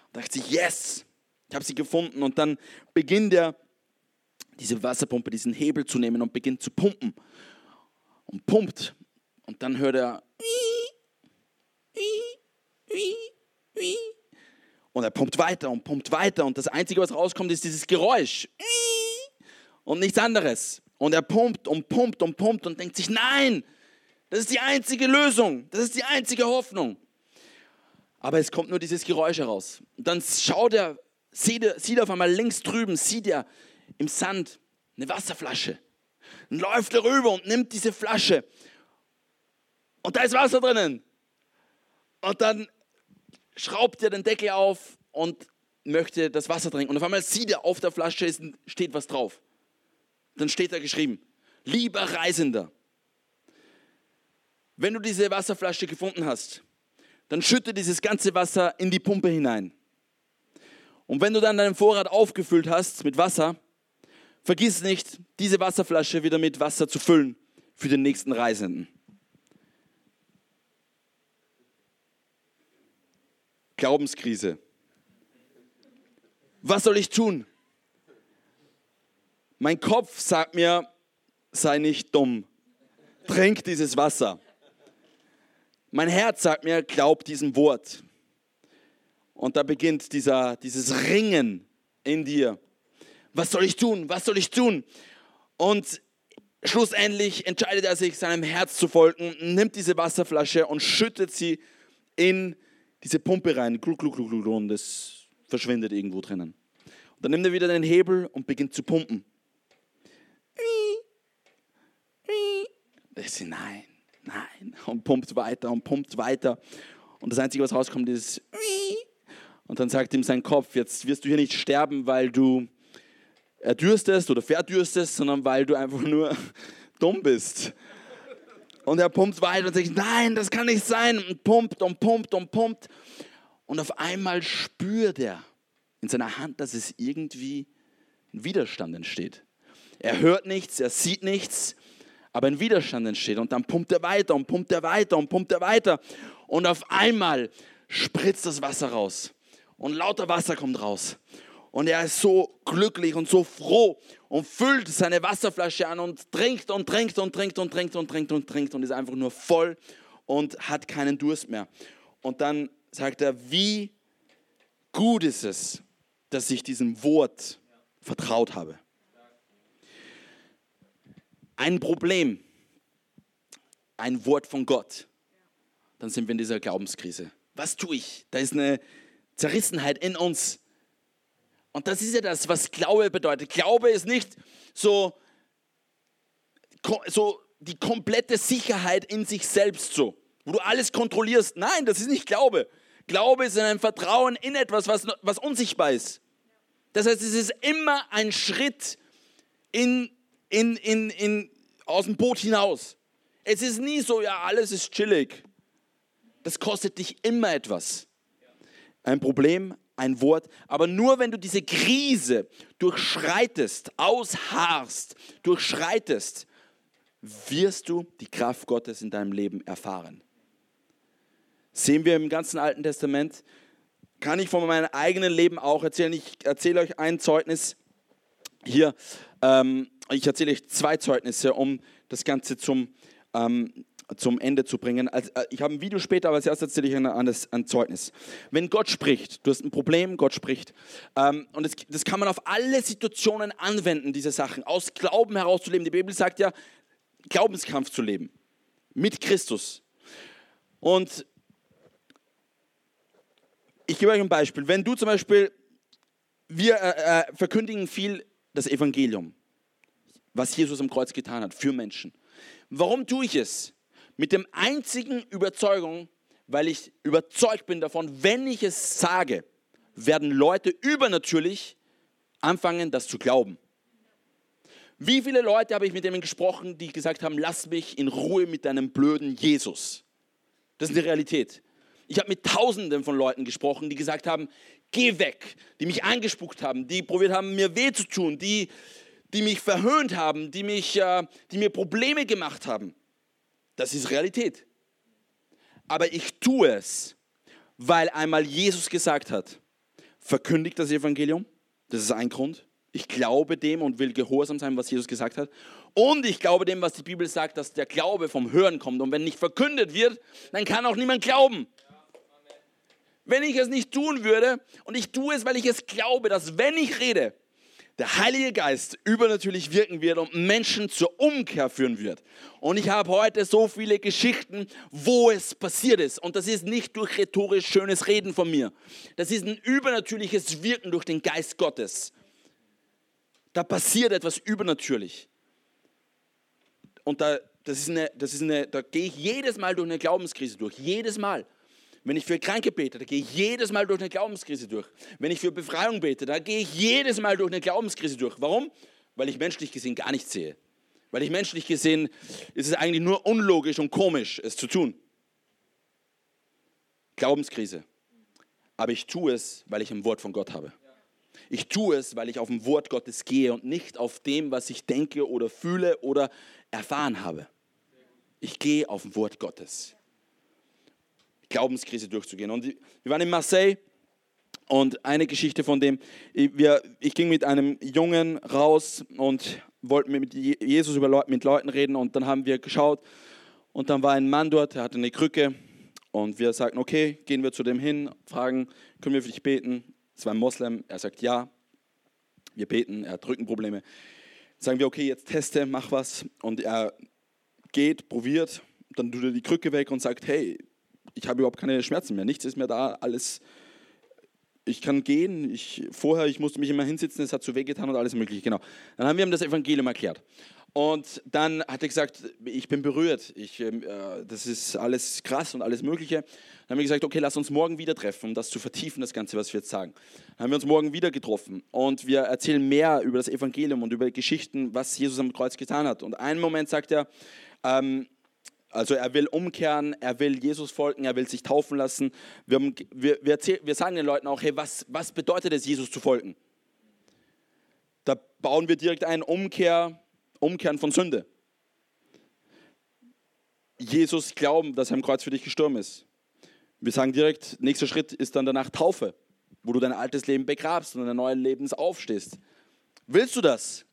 Und dachte sich, yes, ich habe sie gefunden. Und dann beginnt er, diese Wasserpumpe, diesen Hebel zu nehmen und beginnt zu pumpen. Und pumpt. Und dann hört er, und er pumpt weiter und pumpt weiter. Und das Einzige, was rauskommt, ist dieses Geräusch. Und nichts anderes. Und er pumpt und pumpt und pumpt und denkt sich, nein, das ist die einzige Lösung. Das ist die einzige Hoffnung. Aber es kommt nur dieses Geräusch heraus. Und dann schaut er, sieht er, sieht auf einmal links drüben, sieht er im Sand eine Wasserflasche. Dann läuft er rüber und nimmt diese Flasche. Und da ist Wasser drinnen. Und dann schraubt er den Deckel auf und möchte das Wasser trinken. Und auf einmal sieht er, auf der Flasche steht was drauf. Dann steht da geschrieben, lieber Reisender, wenn du diese Wasserflasche gefunden hast, dann schütte dieses ganze Wasser in die Pumpe hinein. Und wenn du dann deinen Vorrat aufgefüllt hast mit Wasser, vergiss nicht, diese Wasserflasche wieder mit Wasser zu füllen für den nächsten Reisenden. Glaubenskrise. Was soll ich tun? Mein Kopf sagt mir, sei nicht dumm. Trink dieses Wasser. Mein Herz sagt mir, glaub diesem Wort. Und da beginnt dieser, dieses Ringen in dir. Was soll ich tun? Was soll ich tun? Und schlussendlich entscheidet er sich, seinem Herz zu folgen, nimmt diese Wasserflasche und schüttet sie in diese Pumpe rein. Gluck, gluck, gluck, gluck, und es verschwindet irgendwo drinnen. Und dann nimmt er wieder den Hebel und beginnt zu pumpen. Das nein, nein. Und pumpt weiter und pumpt weiter. Und das Einzige, was rauskommt, ist. Und dann sagt ihm sein Kopf: Jetzt wirst du hier nicht sterben, weil du erdürstest oder verdürstest, sondern weil du einfach nur dumm bist. Und er pumpt weiter und sagt: Nein, das kann nicht sein. Und pumpt und pumpt und pumpt. Und auf einmal spürt er in seiner Hand, dass es irgendwie ein Widerstand entsteht. Er hört nichts, er sieht nichts, aber ein Widerstand entsteht. Und dann pumpt er weiter und pumpt er weiter und pumpt er weiter. Und auf einmal spritzt das Wasser raus. Und lauter Wasser kommt raus. Und er ist so glücklich und so froh und füllt seine Wasserflasche an und trinkt und trinkt und trinkt und trinkt und trinkt und trinkt und ist einfach nur voll und hat keinen Durst mehr. Und dann sagt er, wie gut ist es, dass ich diesem Wort vertraut habe ein Problem, ein Wort von Gott, dann sind wir in dieser Glaubenskrise. Was tue ich? Da ist eine Zerrissenheit in uns. Und das ist ja das, was Glaube bedeutet. Glaube ist nicht so, so die komplette Sicherheit in sich selbst so, wo du alles kontrollierst. Nein, das ist nicht Glaube. Glaube ist ein Vertrauen in etwas, was, was unsichtbar ist. Das heißt, es ist immer ein Schritt in in, in, in, aus dem Boot hinaus. Es ist nie so, ja, alles ist chillig. Das kostet dich immer etwas. Ein Problem, ein Wort, aber nur wenn du diese Krise durchschreitest, ausharrst, durchschreitest, wirst du die Kraft Gottes in deinem Leben erfahren. Sehen wir im ganzen Alten Testament, kann ich von meinem eigenen Leben auch erzählen. Ich erzähle euch ein Zeugnis hier. Ähm, ich erzähle euch zwei Zeugnisse, um das Ganze zum, ähm, zum Ende zu bringen. Also, ich habe ein Video später, aber als erstes erzähle ich ein, ein, ein, Zeugnis. Wenn Gott spricht, du hast ein Problem, Gott spricht. Ähm, und das, das kann man auf alle Situationen anwenden, diese Sachen, aus Glauben herauszuleben. Die Bibel sagt ja, Glaubenskampf zu leben. Mit Christus. Und ich gebe euch ein Beispiel. Wenn du zum Beispiel, wir äh, äh, verkündigen viel das Evangelium was Jesus am Kreuz getan hat für Menschen. Warum tue ich es? Mit dem einzigen Überzeugung, weil ich überzeugt bin davon, wenn ich es sage, werden Leute übernatürlich anfangen, das zu glauben. Wie viele Leute habe ich mit denen gesprochen, die gesagt haben, lass mich in Ruhe mit deinem blöden Jesus. Das ist die Realität. Ich habe mit Tausenden von Leuten gesprochen, die gesagt haben, geh weg, die mich angespuckt haben, die probiert haben, mir weh zu tun, die die mich verhöhnt haben, die, mich, äh, die mir Probleme gemacht haben. Das ist Realität. Aber ich tue es, weil einmal Jesus gesagt hat, verkündigt das Evangelium. Das ist ein Grund. Ich glaube dem und will gehorsam sein, was Jesus gesagt hat. Und ich glaube dem, was die Bibel sagt, dass der Glaube vom Hören kommt. Und wenn nicht verkündet wird, dann kann auch niemand glauben. Wenn ich es nicht tun würde, und ich tue es, weil ich es glaube, dass wenn ich rede, der Heilige Geist übernatürlich wirken wird und Menschen zur Umkehr führen wird. Und ich habe heute so viele Geschichten, wo es passiert ist. Und das ist nicht durch rhetorisch schönes Reden von mir. Das ist ein übernatürliches Wirken durch den Geist Gottes. Da passiert etwas übernatürlich. Und da, das ist eine, das ist eine, da gehe ich jedes Mal durch eine Glaubenskrise durch. Jedes Mal. Wenn ich für Kranke bete, da gehe ich jedes Mal durch eine Glaubenskrise durch. Wenn ich für Befreiung bete, da gehe ich jedes Mal durch eine Glaubenskrise durch. Warum? Weil ich menschlich gesehen gar nichts sehe. Weil ich menschlich gesehen ist es eigentlich nur unlogisch und komisch, es zu tun. Glaubenskrise. Aber ich tue es, weil ich ein Wort von Gott habe. Ich tue es, weil ich auf dem Wort Gottes gehe und nicht auf dem, was ich denke oder fühle oder erfahren habe. Ich gehe auf dem Wort Gottes. Glaubenskrise durchzugehen. Und wir waren in Marseille und eine Geschichte von dem, ich, wir, ich ging mit einem Jungen raus und wollte mit Jesus über Leute, mit Leuten reden und dann haben wir geschaut und dann war ein Mann dort, der hatte eine Krücke und wir sagten, okay, gehen wir zu dem hin, fragen, können wir für dich beten? Es war ein Moslem, er sagt ja, wir beten, er hat Rückenprobleme. sagen wir, okay, jetzt teste, mach was. Und er geht, probiert, dann tut er die Krücke weg und sagt, hey, ich habe überhaupt keine Schmerzen mehr, nichts ist mehr da, alles, ich kann gehen, ich, vorher, ich musste mich immer hinsitzen, es hat so wehgetan und alles mögliche, genau. Dann haben wir ihm das Evangelium erklärt. Und dann hat er gesagt, ich bin berührt, ich, äh, das ist alles krass und alles Mögliche. Dann haben wir gesagt, okay, lass uns morgen wieder treffen, um das zu vertiefen, das Ganze, was wir jetzt sagen. Dann haben wir uns morgen wieder getroffen und wir erzählen mehr über das Evangelium und über Geschichten, was Jesus am Kreuz getan hat. Und einen Moment sagt er, ähm, also er will umkehren, er will Jesus folgen, er will sich taufen lassen. Wir, wir, wir, erzähl, wir sagen den Leuten auch, hey, was, was bedeutet es, Jesus zu folgen? Da bauen wir direkt ein Umkehr, Umkehren von Sünde. Jesus glauben, dass er am Kreuz für dich gestorben ist. Wir sagen direkt, nächster Schritt ist dann danach Taufe, wo du dein altes Leben begrabst und in ein neues Lebens aufstehst. Willst du das?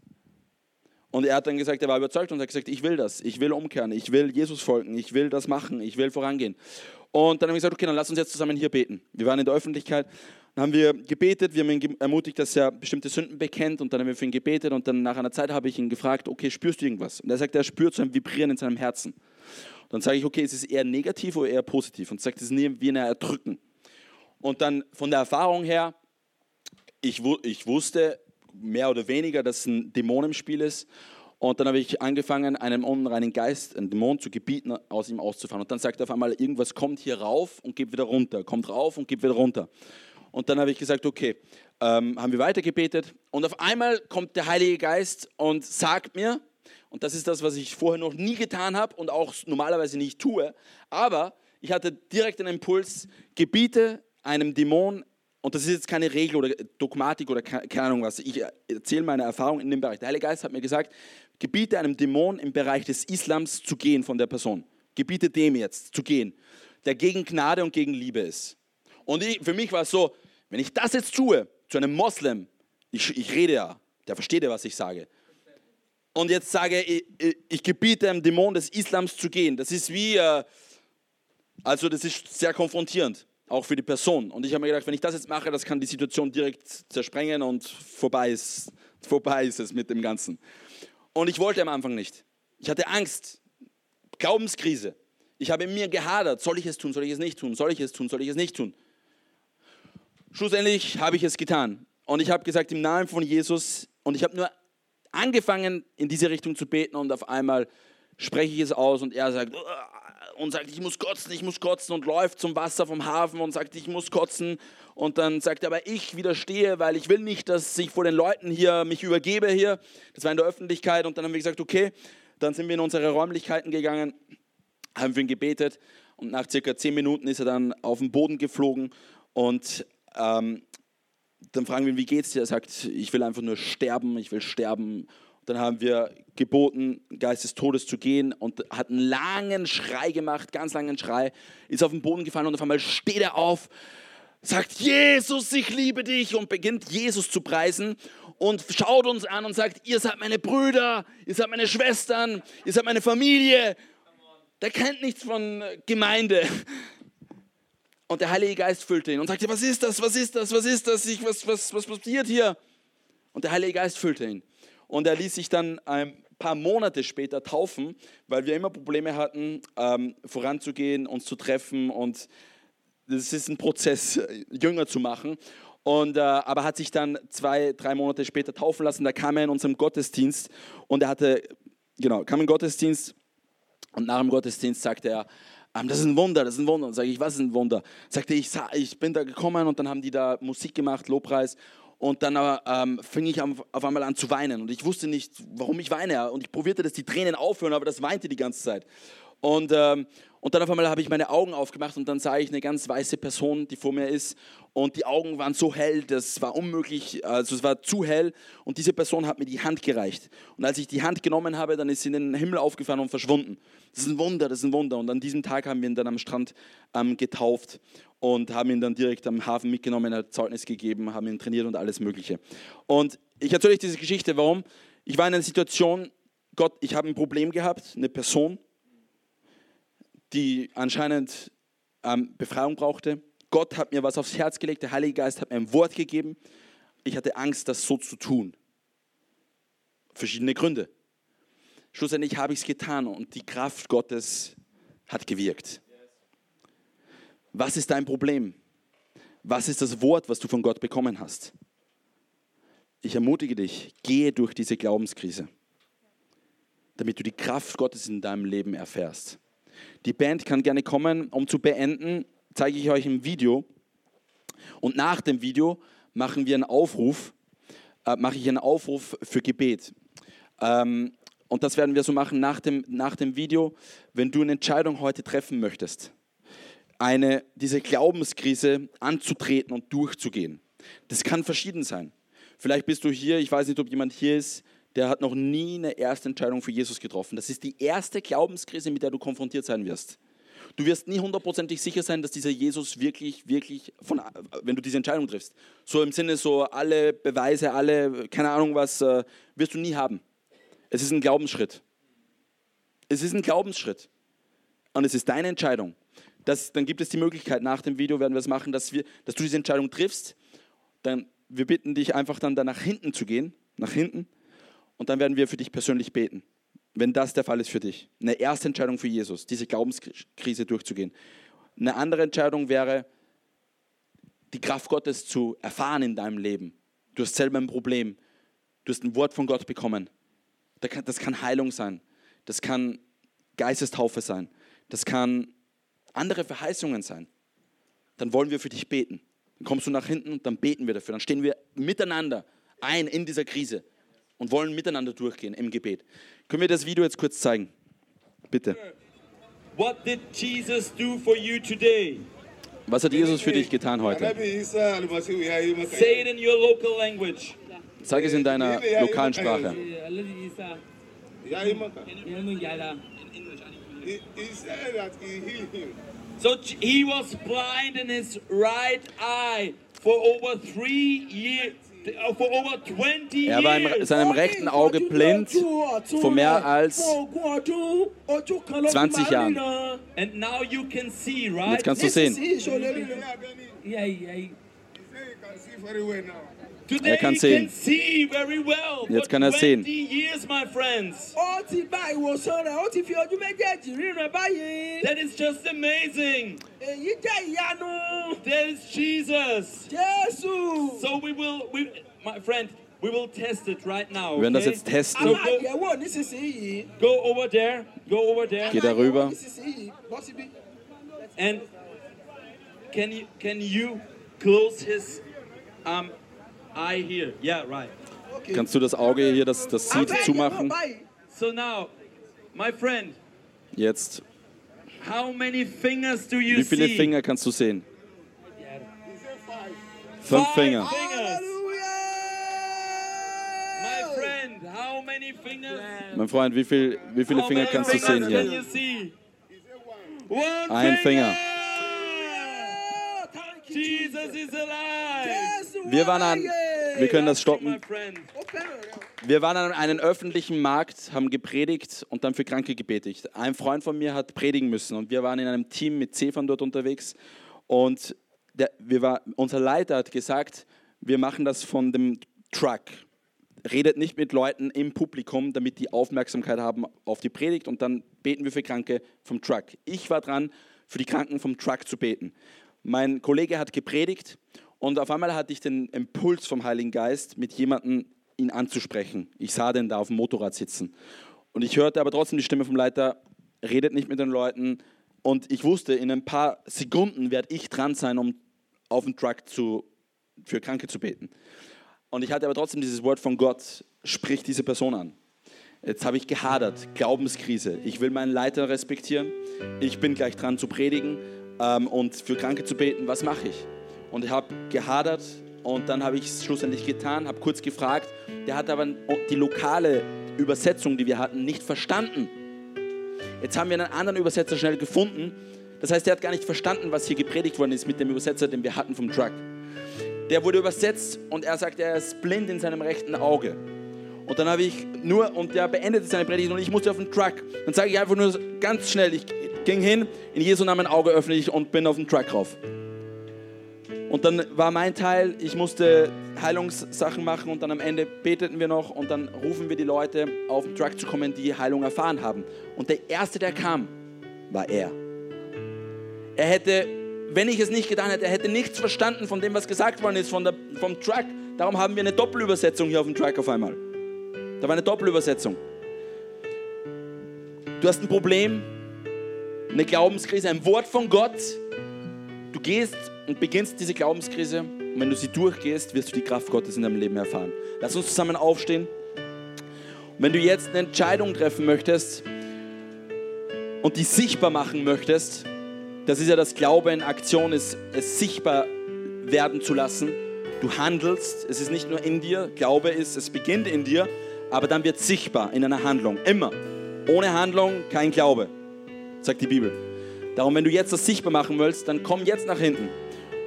Und er hat dann gesagt, er war überzeugt und hat gesagt, ich will das, ich will umkehren, ich will Jesus folgen, ich will das machen, ich will vorangehen. Und dann haben wir gesagt, okay, dann lass uns jetzt zusammen hier beten. Wir waren in der Öffentlichkeit, dann haben wir gebetet, wir haben ihn ermutigt, dass er bestimmte Sünden bekennt und dann haben wir für ihn gebetet und dann nach einer Zeit habe ich ihn gefragt, okay, spürst du irgendwas? Und er sagt, er spürt so ein Vibrieren in seinem Herzen. Und dann sage ich, okay, ist es eher negativ oder eher positiv? Und sagt, es ist wie ein Erdrücken. Und dann von der Erfahrung her, ich, ich wusste, mehr oder weniger, dass ein Dämon im Spiel ist. Und dann habe ich angefangen, einen unreinen Geist, einen Dämon zu gebieten, aus ihm auszufahren. Und dann sagt er auf einmal, irgendwas kommt hier rauf und geht wieder runter, kommt rauf und geht wieder runter. Und dann habe ich gesagt, okay, ähm, haben wir weitergebetet. Und auf einmal kommt der Heilige Geist und sagt mir, und das ist das, was ich vorher noch nie getan habe und auch normalerweise nicht tue, aber ich hatte direkt einen Impuls, gebiete einem Dämon und das ist jetzt keine Regel oder Dogmatik oder keine Ahnung was. Ich erzähle meine Erfahrung in dem Bereich. Der Heilige Geist hat mir gesagt, gebiete einem Dämon im Bereich des Islams zu gehen von der Person. Gebiete dem jetzt zu gehen, der gegen Gnade und gegen Liebe ist. Und ich, für mich war es so, wenn ich das jetzt tue zu einem Moslem, ich, ich rede ja, der versteht ja, was ich sage. Und jetzt sage ich, ich, ich gebiete einem Dämon des Islams zu gehen. Das ist wie, äh, also das ist sehr konfrontierend auch für die Person. Und ich habe mir gedacht, wenn ich das jetzt mache, das kann die Situation direkt zersprengen und vorbei ist, vorbei ist es mit dem Ganzen. Und ich wollte am Anfang nicht. Ich hatte Angst, Glaubenskrise. Ich habe in mir gehadert, soll ich es tun, soll ich es nicht tun, soll ich es tun, soll ich es nicht tun. Schlussendlich habe ich es getan. Und ich habe gesagt, im Namen von Jesus, und ich habe nur angefangen, in diese Richtung zu beten und auf einmal spreche ich es aus und er sagt, und sagt, ich muss kotzen, ich muss kotzen und läuft zum Wasser vom Hafen und sagt, ich muss kotzen. Und dann sagt er, aber ich widerstehe, weil ich will nicht, dass ich vor den Leuten hier mich übergebe hier. Das war in der Öffentlichkeit und dann haben wir gesagt, okay, dann sind wir in unsere Räumlichkeiten gegangen, haben für ihn gebetet und nach circa zehn Minuten ist er dann auf den Boden geflogen und ähm, dann fragen wir ihn, wie geht's dir? Er sagt, ich will einfach nur sterben, ich will sterben. Dann haben wir geboten, Geist des Todes zu gehen und hat einen langen Schrei gemacht, ganz langen Schrei, ist auf den Boden gefallen und auf einmal steht er auf, sagt, Jesus, ich liebe dich und beginnt Jesus zu preisen und schaut uns an und sagt, ihr seid meine Brüder, ihr seid meine Schwestern, ihr seid meine Familie. Der kennt nichts von Gemeinde. Und der Heilige Geist füllte ihn und sagte, was ist das, was ist das, was ist das, ich, was, was, was passiert hier? Und der Heilige Geist füllte ihn. Und er ließ sich dann ein paar Monate später taufen, weil wir immer Probleme hatten, ähm, voranzugehen, uns zu treffen. Und das ist ein Prozess, jünger zu machen. Und, äh, aber hat sich dann zwei, drei Monate später taufen lassen. Da kam er in unserem Gottesdienst und er hatte, genau, kam im Gottesdienst und nach dem Gottesdienst sagte er, ähm, das ist ein Wunder, das ist ein Wunder. Und sage ich, was ist ein Wunder? Sagte ich, ich bin da gekommen und dann haben die da Musik gemacht, Lobpreis. Und dann ähm, fing ich auf einmal an zu weinen. Und ich wusste nicht, warum ich weine. Und ich probierte, dass die Tränen aufhören, aber das weinte die ganze Zeit. Und, ähm, und dann auf einmal habe ich meine Augen aufgemacht und dann sah ich eine ganz weiße Person, die vor mir ist. Und die Augen waren so hell, das war unmöglich, also es war zu hell. Und diese Person hat mir die Hand gereicht. Und als ich die Hand genommen habe, dann ist sie in den Himmel aufgefahren und verschwunden. Das ist ein Wunder, das ist ein Wunder. Und an diesem Tag haben wir ihn dann am Strand ähm, getauft und haben ihn dann direkt am Hafen mitgenommen, hat Zeugnis gegeben, haben ihn trainiert und alles Mögliche. Und ich erzähle euch diese Geschichte, warum? Ich war in einer Situation, Gott, ich habe ein Problem gehabt, eine Person, die anscheinend ähm, Befreiung brauchte. Gott hat mir was aufs Herz gelegt, der Heilige Geist hat mir ein Wort gegeben. Ich hatte Angst, das so zu tun. verschiedene Gründe. Schlussendlich habe ich es getan und die Kraft Gottes hat gewirkt. Was ist dein Problem? Was ist das Wort, was du von Gott bekommen hast? Ich ermutige dich, gehe durch diese Glaubenskrise, damit du die Kraft Gottes in deinem Leben erfährst. Die Band kann gerne kommen, um zu beenden, zeige ich euch im Video. Und nach dem Video machen wir einen Aufruf, äh, mache ich einen Aufruf für Gebet. Ähm, und das werden wir so machen nach dem, nach dem Video, wenn du eine Entscheidung heute treffen möchtest, eine, diese Glaubenskrise anzutreten und durchzugehen. Das kann verschieden sein. Vielleicht bist du hier, ich weiß nicht, ob jemand hier ist, der hat noch nie eine erste Entscheidung für Jesus getroffen. Das ist die erste Glaubenskrise, mit der du konfrontiert sein wirst. Du wirst nie hundertprozentig sicher sein, dass dieser Jesus wirklich, wirklich, von, wenn du diese Entscheidung triffst, so im Sinne so alle Beweise, alle, keine Ahnung was, äh, wirst du nie haben. Es ist ein Glaubensschritt. Es ist ein Glaubensschritt. Und es ist deine Entscheidung. Das, dann gibt es die Möglichkeit, nach dem Video werden wir es machen, dass, wir, dass du diese Entscheidung triffst. Dann, wir bitten dich einfach dann da nach hinten zu gehen, nach hinten. Und dann werden wir für dich persönlich beten wenn das der Fall ist für dich. Eine erste Entscheidung für Jesus, diese Glaubenskrise durchzugehen. Eine andere Entscheidung wäre, die Kraft Gottes zu erfahren in deinem Leben. Du hast selber ein Problem. Du hast ein Wort von Gott bekommen. Das kann Heilung sein. Das kann Geistestaufe sein. Das kann andere Verheißungen sein. Dann wollen wir für dich beten. Dann kommst du nach hinten und dann beten wir dafür. Dann stehen wir miteinander ein in dieser Krise und wollen miteinander durchgehen im Gebet. Können wir das Video jetzt kurz zeigen? Bitte. What did Jesus do for you today? Was hat Jesus für dich getan heute? Say it in your local language. Sag es in deiner lokalen Sprache. So he was blind in his right eye for over three years. Er war in seinem rechten Auge blind vor mehr als 20 Jahren. Und jetzt kannst du sehen. Er kann sehen. Jetzt kann er sehen. That is just amazing. That is Jesus. So we will, we, my friend, we will test it right now. Wir werden das jetzt testen. So go, go over there. Go over there. Geh darüber. And can you can you close his um, eye here? Yeah, right. Kannst du das Auge hier, das, das Sieht zumachen? So now, my friend, Jetzt. how many fingers do you Wie viele see? Finger kannst du sehen? Fünf Five Finger. fingers. My friend, how many fingers? Mein Freund, wie, viel, wie viele How Finger kannst du sehen Can hier? you see? One Ein Finger. Jesus is alive. Wir waren an, wir können das My stoppen. Wir waren an einem öffentlichen Markt, haben gepredigt und dann für Kranke gebetet. Ein Freund von mir hat predigen müssen und wir waren in einem Team mit Zefan dort unterwegs und der, wir war, unser Leiter hat gesagt, wir machen das von dem Truck. Redet nicht mit Leuten im Publikum, damit die Aufmerksamkeit haben auf die Predigt und dann beten wir für Kranke vom Truck. Ich war dran, für die Kranken vom Truck zu beten. Mein Kollege hat gepredigt und auf einmal hatte ich den Impuls vom Heiligen Geist, mit jemandem ihn anzusprechen. Ich sah den da auf dem Motorrad sitzen. Und ich hörte aber trotzdem die Stimme vom Leiter, redet nicht mit den Leuten. Und ich wusste, in ein paar Sekunden werde ich dran sein, um auf dem Truck zu, für Kranke zu beten. Und ich hatte aber trotzdem dieses Wort von Gott, sprich diese Person an. Jetzt habe ich gehadert, Glaubenskrise. Ich will meinen Leiter respektieren. Ich bin gleich dran zu predigen ähm, und für Kranke zu beten. Was mache ich? Und ich habe gehadert und dann habe ich es schlussendlich getan, habe kurz gefragt. Der hat aber die lokale Übersetzung, die wir hatten, nicht verstanden. Jetzt haben wir einen anderen Übersetzer schnell gefunden. Das heißt, der hat gar nicht verstanden, was hier gepredigt worden ist mit dem Übersetzer, den wir hatten vom Truck. Der wurde übersetzt und er sagt, er ist blind in seinem rechten Auge. Und dann habe ich nur, und der beendete seine Predigt und ich musste auf den Truck. Dann sage ich einfach nur ganz schnell, ich ging hin, in Jesu Namen Auge öffne ich und bin auf den Truck rauf. Und dann war mein Teil, ich musste Heilungssachen machen und dann am Ende beteten wir noch und dann rufen wir die Leute auf den Truck zu kommen, die Heilung erfahren haben. Und der Erste, der kam, war er. Er hätte, wenn ich es nicht getan hätte, er hätte nichts verstanden von dem, was gesagt worden ist von der, vom Truck. Darum haben wir eine Doppelübersetzung hier auf dem Truck auf einmal. Da war eine Doppelübersetzung. Du hast ein Problem, eine Glaubenskrise, ein Wort von Gott. Du gehst und beginnst diese Glaubenskrise und wenn du sie durchgehst, wirst du die Kraft Gottes in deinem Leben erfahren. Lass uns zusammen aufstehen. Und wenn du jetzt eine Entscheidung treffen möchtest und die sichtbar machen möchtest, das ist ja das Glaube in Aktion, ist, es sichtbar werden zu lassen. Du handelst, es ist nicht nur in dir, Glaube ist, es beginnt in dir, aber dann wird sichtbar in einer Handlung, immer. Ohne Handlung kein Glaube, sagt die Bibel. Darum, wenn du jetzt das sichtbar machen willst, dann komm jetzt nach hinten.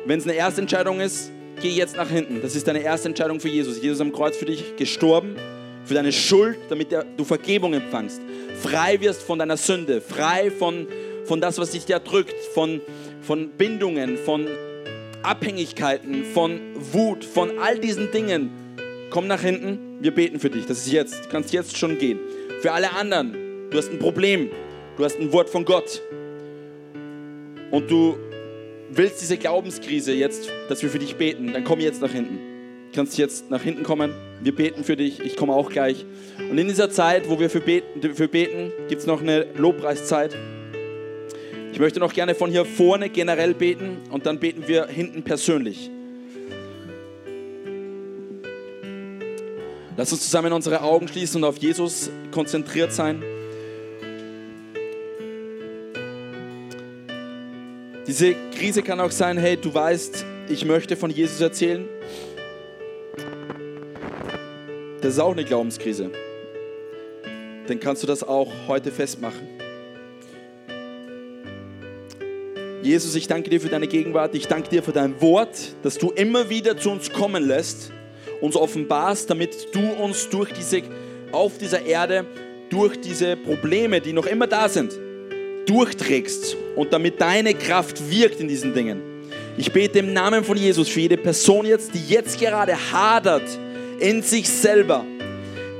Wenn es eine erste Entscheidung ist, geh jetzt nach hinten. Das ist deine erste Entscheidung für Jesus. Jesus am Kreuz für dich gestorben, für deine Schuld, damit du Vergebung empfangst. Frei wirst von deiner Sünde, frei von, von das, was dich da drückt, von, von Bindungen, von Abhängigkeiten, von Wut, von all diesen Dingen. Komm nach hinten, wir beten für dich. Das ist jetzt. Du kannst jetzt schon gehen. Für alle anderen, du hast ein Problem, du hast ein Wort von Gott und du willst diese Glaubenskrise jetzt, dass wir für dich beten, dann komm jetzt nach hinten. Du kannst jetzt nach hinten kommen. Wir beten für dich. Ich komme auch gleich. Und in dieser Zeit, wo wir für beten, für beten gibt es noch eine Lobpreiszeit. Ich möchte noch gerne von hier vorne generell beten und dann beten wir hinten persönlich. Lass uns zusammen unsere Augen schließen und auf Jesus konzentriert sein. Diese Krise kann auch sein, hey, du weißt, ich möchte von Jesus erzählen. Das ist auch eine Glaubenskrise. Dann kannst du das auch heute festmachen. Jesus, ich danke dir für deine Gegenwart. Ich danke dir für dein Wort, dass du immer wieder zu uns kommen lässt, uns offenbarst, damit du uns durch diese, auf dieser Erde, durch diese Probleme, die noch immer da sind, durchträgst und damit deine Kraft wirkt in diesen Dingen. Ich bete im Namen von Jesus für jede Person jetzt, die jetzt gerade hadert in sich selber,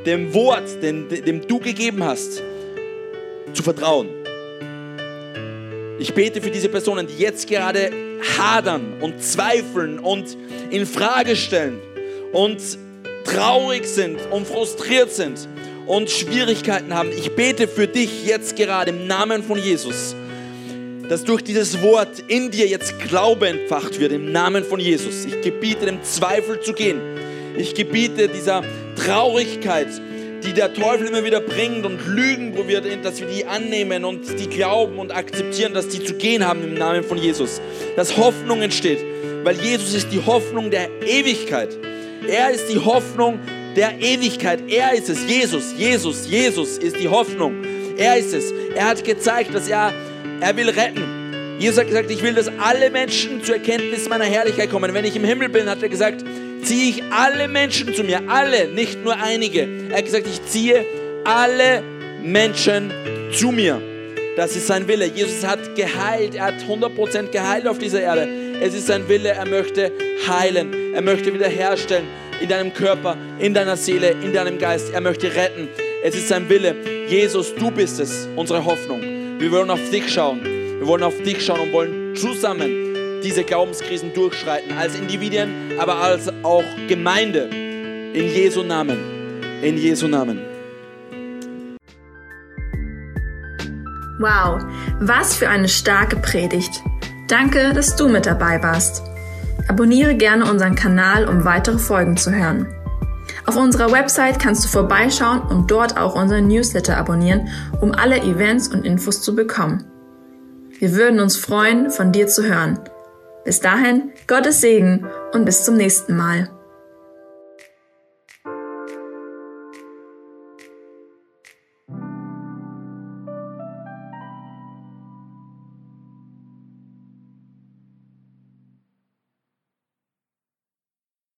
dem Wort, dem, dem du gegeben hast, zu vertrauen. Ich bete für diese Personen, die jetzt gerade hadern und zweifeln und in Frage stellen und traurig sind und frustriert sind und Schwierigkeiten haben, ich bete für dich jetzt gerade im Namen von Jesus, dass durch dieses Wort in dir jetzt Glaube entfacht wird, im Namen von Jesus. Ich gebiete dem Zweifel zu gehen. Ich gebiete dieser Traurigkeit, die der Teufel immer wieder bringt und Lügen probiert, dass wir die annehmen und die glauben und akzeptieren, dass die zu gehen haben im Namen von Jesus. Dass Hoffnung entsteht, weil Jesus ist die Hoffnung der Ewigkeit. Er ist die Hoffnung der Ewigkeit. Er ist es. Jesus, Jesus, Jesus ist die Hoffnung. Er ist es. Er hat gezeigt, dass er, er will retten. Jesus hat gesagt, ich will, dass alle Menschen zur Erkenntnis meiner Herrlichkeit kommen. Wenn ich im Himmel bin, hat er gesagt, ziehe ich alle Menschen zu mir. Alle, nicht nur einige. Er hat gesagt, ich ziehe alle Menschen zu mir. Das ist sein Wille. Jesus hat geheilt. Er hat 100% geheilt auf dieser Erde. Es ist sein Wille. Er möchte heilen. Er möchte wiederherstellen in deinem Körper, in deiner Seele, in deinem Geist. Er möchte retten. Es ist sein Wille. Jesus, du bist es, unsere Hoffnung. Wir wollen auf dich schauen. Wir wollen auf dich schauen und wollen zusammen diese Glaubenskrisen durchschreiten. Als Individuen, aber als auch Gemeinde. In Jesu Namen. In Jesu Namen. Wow, was für eine starke Predigt. Danke, dass du mit dabei warst. Abonniere gerne unseren Kanal, um weitere Folgen zu hören. Auf unserer Website kannst du vorbeischauen und dort auch unseren Newsletter abonnieren, um alle Events und Infos zu bekommen. Wir würden uns freuen, von dir zu hören. Bis dahin, Gottes Segen und bis zum nächsten Mal.